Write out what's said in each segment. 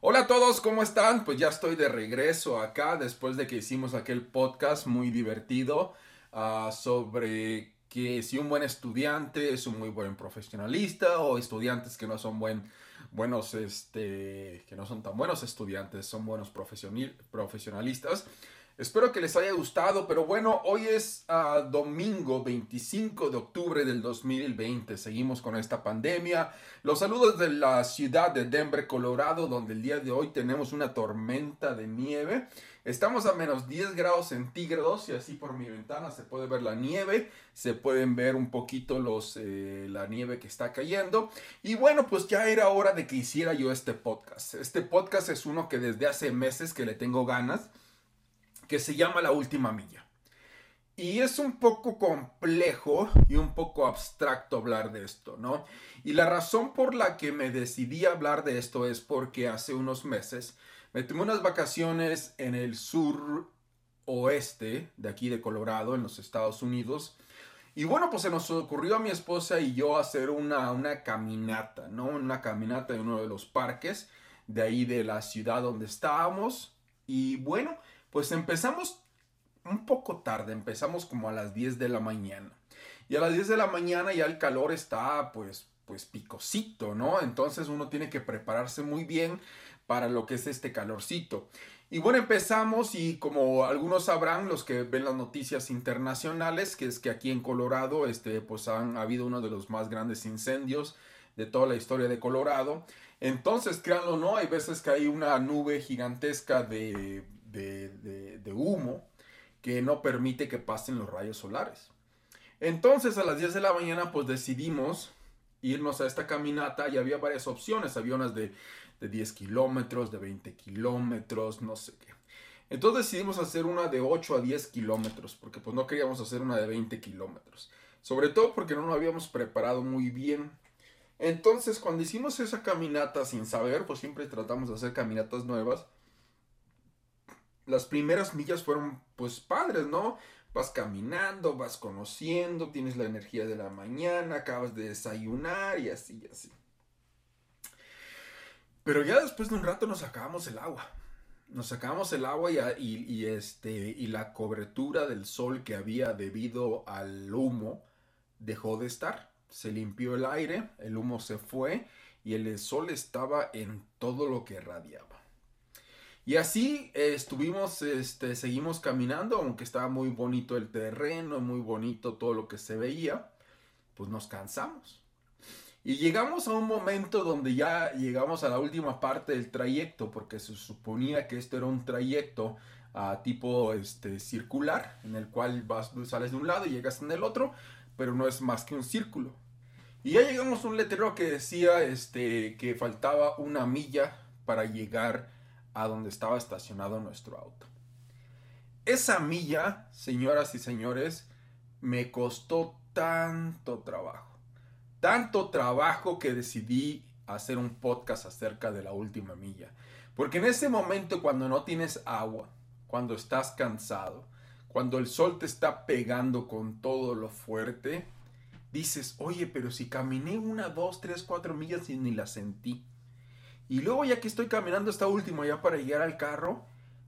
Hola a todos, ¿cómo están? Pues ya estoy de regreso acá después de que hicimos aquel podcast muy divertido ah, sobre que si un buen estudiante es un muy buen profesionalista o estudiantes que no son buen, buenos, este, que no son tan buenos estudiantes, son buenos profesional, profesionalistas. Espero que les haya gustado, pero bueno, hoy es ah, domingo 25 de octubre del 2020. Seguimos con esta pandemia. Los saludos de la ciudad de Denver, Colorado, donde el día de hoy tenemos una tormenta de nieve. Estamos a menos 10 grados centígrados y así por mi ventana se puede ver la nieve, se pueden ver un poquito los, eh, la nieve que está cayendo. Y bueno, pues ya era hora de que hiciera yo este podcast. Este podcast es uno que desde hace meses que le tengo ganas que se llama La Última Milla. Y es un poco complejo y un poco abstracto hablar de esto, ¿no? Y la razón por la que me decidí a hablar de esto es porque hace unos meses me tomé unas vacaciones en el sur oeste de aquí de Colorado, en los Estados Unidos. Y bueno, pues se nos ocurrió a mi esposa y yo hacer una, una caminata, ¿no? Una caminata en uno de los parques de ahí de la ciudad donde estábamos. Y bueno, pues empezamos un poco tarde, empezamos como a las 10 de la mañana. Y a las 10 de la mañana ya el calor está pues pues picosito, ¿no? Entonces uno tiene que prepararse muy bien para lo que es este calorcito. Y bueno, empezamos y como algunos sabrán, los que ven las noticias internacionales, que es que aquí en Colorado, este, pues han habido uno de los más grandes incendios de toda la historia de Colorado. Entonces, créanlo no, hay veces que hay una nube gigantesca de de, humo que no permite que pasen los rayos solares. Entonces a las 10 de la mañana pues decidimos irnos a esta caminata y había varias opciones, había unas de, de 10 kilómetros, de 20 kilómetros, no sé qué. Entonces decidimos hacer una de 8 a 10 kilómetros, porque pues no queríamos hacer una de 20 kilómetros. Sobre todo porque no nos habíamos preparado muy bien. Entonces cuando hicimos esa caminata sin saber, pues siempre tratamos de hacer caminatas nuevas las primeras millas fueron pues padres, ¿no? Vas caminando, vas conociendo, tienes la energía de la mañana, acabas de desayunar y así, y así. Pero ya después de un rato nos sacábamos el agua. Nos sacábamos el agua y, este, y la cobertura del sol que había debido al humo dejó de estar. Se limpió el aire, el humo se fue y el sol estaba en todo lo que radiaba. Y así eh, estuvimos, este, seguimos caminando, aunque estaba muy bonito el terreno, muy bonito todo lo que se veía, pues nos cansamos. Y llegamos a un momento donde ya llegamos a la última parte del trayecto, porque se suponía que esto era un trayecto a tipo este, circular, en el cual vas, sales de un lado y llegas en el otro, pero no es más que un círculo. Y ya llegamos a un letrero que decía este, que faltaba una milla para llegar a donde estaba estacionado nuestro auto. Esa milla, señoras y señores, me costó tanto trabajo. Tanto trabajo que decidí hacer un podcast acerca de la última milla. Porque en ese momento cuando no tienes agua, cuando estás cansado, cuando el sol te está pegando con todo lo fuerte, dices, oye, pero si caminé una, dos, tres, cuatro millas y ni la sentí. Y luego ya que estoy caminando esta última ya para llegar al carro,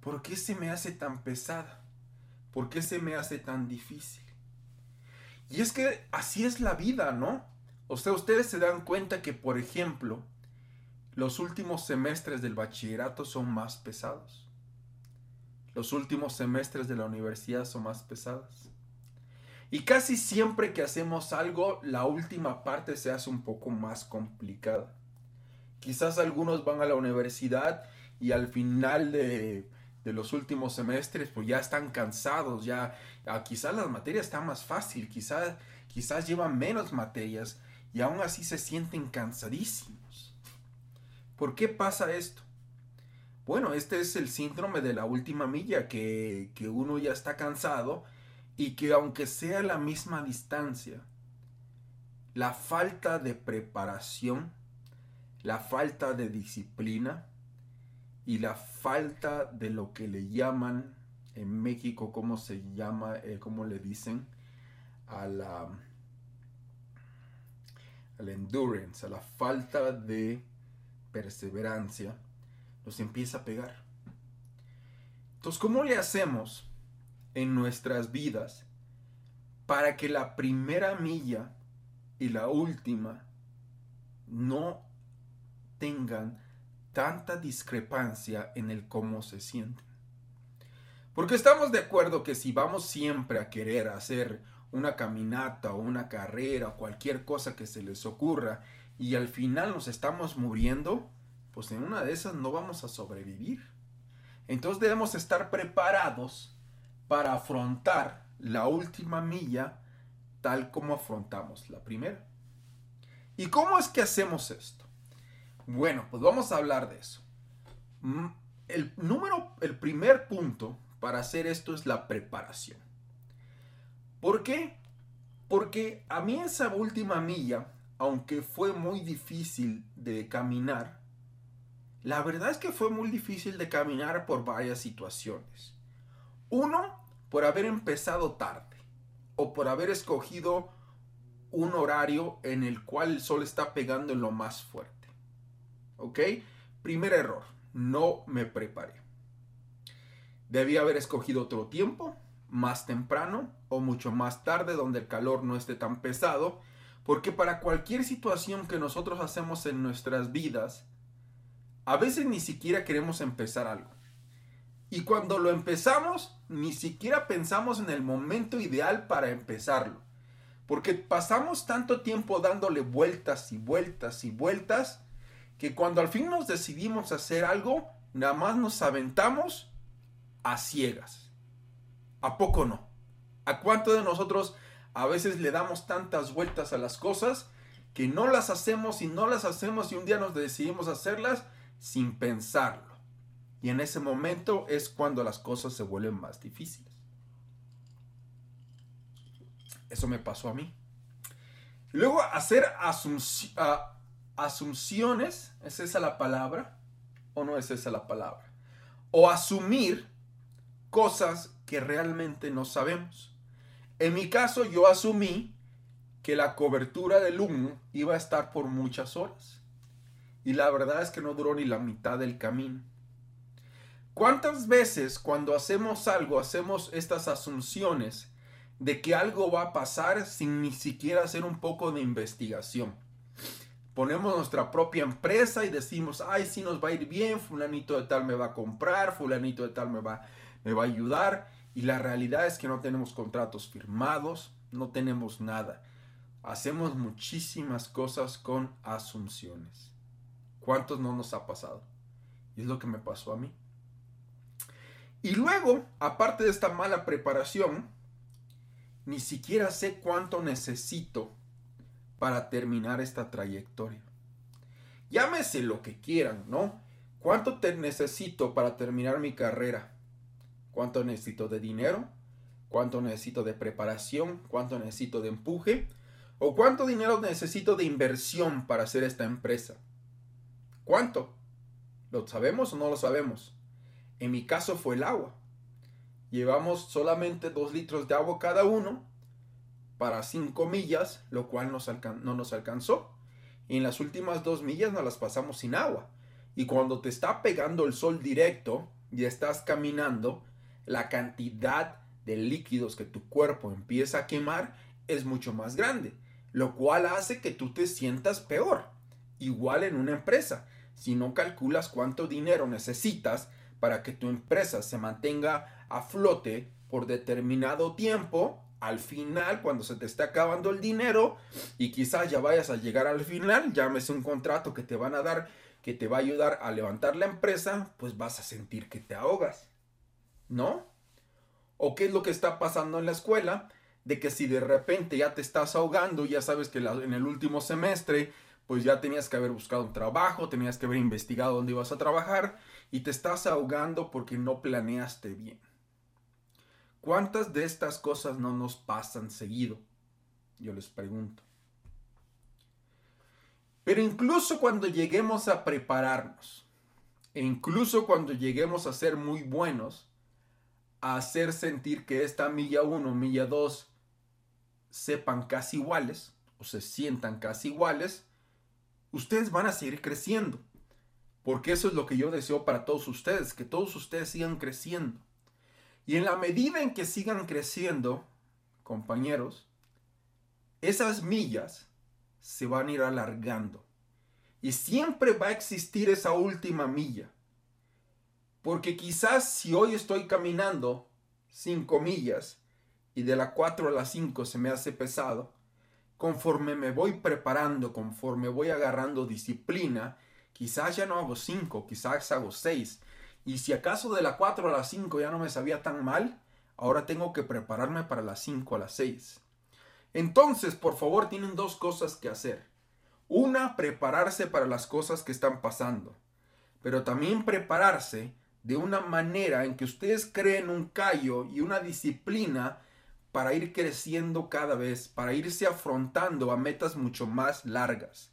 ¿por qué se me hace tan pesada? ¿Por qué se me hace tan difícil? Y es que así es la vida, ¿no? O sea, ustedes se dan cuenta que, por ejemplo, los últimos semestres del bachillerato son más pesados. Los últimos semestres de la universidad son más pesados. Y casi siempre que hacemos algo, la última parte se hace un poco más complicada. Quizás algunos van a la universidad y al final de, los últimos semestres pues ya están cansados, ya ah, quizás las materias están más fácil, quizás, quizás llevan menos materias y aún así se sienten cansadísimos. ¿Por qué pasa esto? Bueno, este es el síndrome de la última milla, que, que uno ya está cansado y que aunque sea la misma distancia, la falta de preparación la falta de disciplina y la falta de lo que le llaman en México, ¿cómo se llama? Eh, ¿Cómo le dicen? A la, a la endurance, a la falta de perseverancia, nos empieza a pegar. Entonces, ¿cómo le hacemos en nuestras vidas para que la primera milla y la última no tengan tanta discrepancia en el cómo se sienten? Porque estamos de acuerdo que si vamos siempre a querer hacer una caminata o una carrera o cualquier cosa que se les ocurra y al final nos estamos muriendo, pues en una de esas no vamos a sobrevivir. Entonces debemos estar preparados para afrontar la última milla tal como afrontamos la primera. ¿Y cómo es que hacemos esto? Bueno, pues vamos a hablar de eso. Mm, el número, el primer punto para hacer esto es la preparación. ¿Por qué? Porque a mí esa última milla, aunque fue muy difícil de caminar, la verdad es que fue muy difícil de caminar por varias situaciones. Uno, por haber empezado tarde o por haber escogido un horario en el cual el sol está pegando en lo más fuerte. ¿Ok? Primer error, no me preparé. Debí haber escogido otro tiempo, más temprano o mucho más tarde donde el calor no esté tan pesado, porque para cualquier situación que nosotros hacemos en nuestras vidas, a veces ni siquiera queremos empezar algo. Y cuando lo empezamos, ni siquiera pensamos en el momento ideal para empezarlo. Porque pasamos tanto tiempo dándole vueltas y vueltas y vueltas, que cuando al fin nos decidimos hacer algo, nada más nos aventamos a ciegas. ¿A poco no? ¿A cuánto de nosotros a veces le damos tantas vueltas a las cosas que no las hacemos y no las hacemos y un día nos decidimos hacerlas sin pensarlo. Y en ese momento es cuando las cosas se vuelven más difíciles. Eso me pasó a mí. Luego hacer asunciones, ¿es esa la palabra? ¿O no es esa la palabra? O asumir cosas que realmente no sabemos. En mi caso yo asumí que la cobertura del humo iba a estar por muchas horas. Y la verdad es que no duró ni la mitad del camino. ¿Cuántas veces cuando hacemos algo hacemos estas asunciones de que algo va a pasar sin ni siquiera hacer un poco de investigación? Ponemos nuestra propia empresa y decimos, ay, sí nos va a ir bien, fulanito de tal me va a comprar, fulanito de tal me va, me va a ayudar. Y la realidad es que no tenemos contratos firmados, no tenemos nada. Hacemos muchísimas cosas con asunciones. ¿Cuántos no nos ha pasado? Y es lo que me pasó a mí. Y luego, aparte de esta mala preparación, ni siquiera sé cuánto necesito para terminar esta trayectoria. Llámese lo que quieran, ¿no? ¿Cuánto te necesito para terminar mi carrera? ¿Cuánto necesito de dinero? ¿Cuánto necesito de preparación? ¿Cuánto necesito de empuje? ¿O cuánto dinero necesito de inversión para hacer esta empresa? ¿Cuánto? ¿Lo sabemos o no lo sabemos? En mi caso fue el agua. Llevamos solamente dos litros de agua cada uno para cinco millas, lo cual no nos alcanzó. Y en las últimas dos millas nos las pasamos sin agua. Y cuando te está pegando el sol directo y estás caminando, la cantidad de líquidos que tu cuerpo empieza a quemar es mucho más grande, lo cual hace que tú te sientas peor. Igual en una empresa si no calculas cuánto dinero necesitas para que tu empresa se mantenga a flote por determinado tiempo, al final, cuando se te esté acabando el dinero y quizás ya vayas a llegar al final, llámese un contrato que te van a dar que te va a ayudar a levantar la empresa, pues vas a sentir que te ahogas. ¿No? ¿O qué es lo que está pasando en la escuela? De que si de repente ya te estás ahogando, ya sabes que en el último semestre pues ya tenías que haber buscado un trabajo, tenías que haber investigado dónde ibas a trabajar y te estás ahogando porque no planeaste bien. ¿Cuántas de estas cosas no nos pasan seguido? Yo les pregunto. Pero incluso cuando lleguemos a prepararnos, e incluso cuando lleguemos a ser muy buenos, hacer sentir que esta milla 1, milla 2 sepan casi iguales o se sientan casi iguales, ustedes van a seguir creciendo. Porque eso es lo que yo deseo para todos ustedes, que todos ustedes sigan creciendo. Y en la medida en que sigan creciendo, compañeros, esas millas se van a ir alargando. Y siempre va a existir esa última milla. Porque quizás si hoy estoy caminando 5 millas y de la 4 a la 5 se me hace pesado, conforme me voy preparando, conforme voy agarrando disciplina, quizás ya no hago 5, quizás hago 6. Y si acaso de la 4 a la 5 ya no me sabía tan mal, ahora tengo que prepararme para las 5 a las 6. Entonces, por favor, tienen dos cosas que hacer. Una, prepararse para las cosas que están pasando, pero también prepararse de una manera en que ustedes creen un callo y una disciplina para ir creciendo cada vez, para irse afrontando a metas mucho más largas.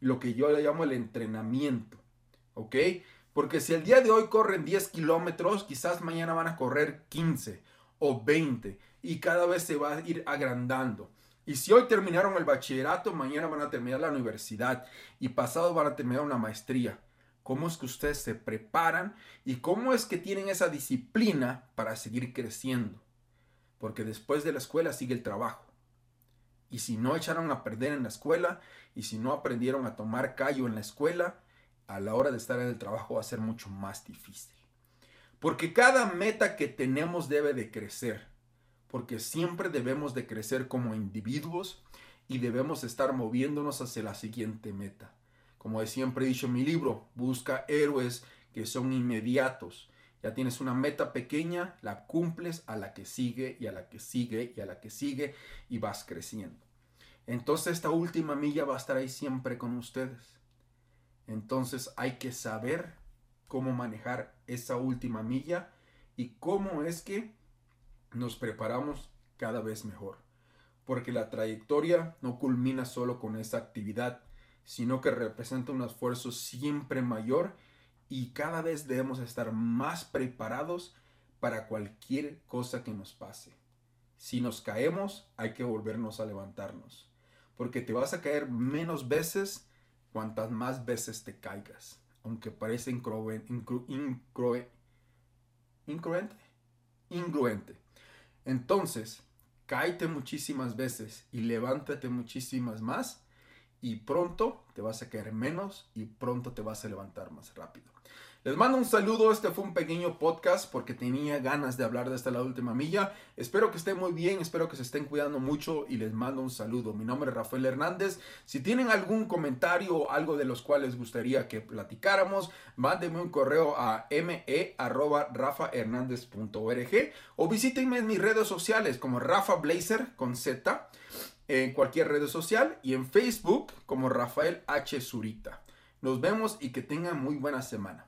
Lo que yo le llamo el entrenamiento. ¿Ok? Porque si el día de hoy corren 10 kilómetros, quizás mañana van a correr 15 o 20 y cada vez se va a ir agrandando. Y si hoy terminaron el bachillerato, mañana van a terminar la universidad y pasado van a terminar una maestría. ¿Cómo es que ustedes se preparan y cómo es que tienen esa disciplina para seguir creciendo? Porque después de la escuela sigue el trabajo. Y si no echaron a perder en la escuela y si no aprendieron a tomar callo en la escuela, a la hora de estar en el trabajo va a ser mucho más difícil. Porque cada meta que tenemos debe de crecer porque siempre debemos de crecer como individuos y debemos estar moviéndonos hacia la siguiente meta. Como siempre he dicho en mi libro, busca héroes que son inmediatos. Ya tienes una meta pequeña, la cumples a la que sigue y a la que sigue y a la que sigue y vas creciendo. Entonces esta última milla va a estar ahí siempre con ustedes. Entonces hay que saber cómo manejar esa última milla y cómo es que nos preparamos cada vez mejor, porque la trayectoria no culmina solo con esa actividad, sino que representa un esfuerzo siempre mayor y cada vez debemos estar más preparados para cualquier cosa que nos pase. Si nos caemos, hay que volvernos a levantarnos, porque te vas a caer menos veces cuantas más veces te caigas, aunque parece incruente. Incruente. Entonces, cáete muchísimas veces y levántate muchísimas más y pronto te vas a caer menos y pronto te vas a levantar más rápido. Les mando un saludo, este fue un pequeño podcast porque tenía ganas de hablar de esta la última milla. Espero que estén muy bien, espero que se estén cuidando mucho y les mando un saludo. Mi nombre es Rafael Hernández. Si tienen algún comentario o algo de los cuales gustaría que platicáramos, mándenme un correo a me@rafahernández.org o visítenme en mis redes sociales como Rafa Blazer con Z en cualquier red social y en Facebook como Rafael H. Zurita. Nos vemos y que tengan muy buena semana.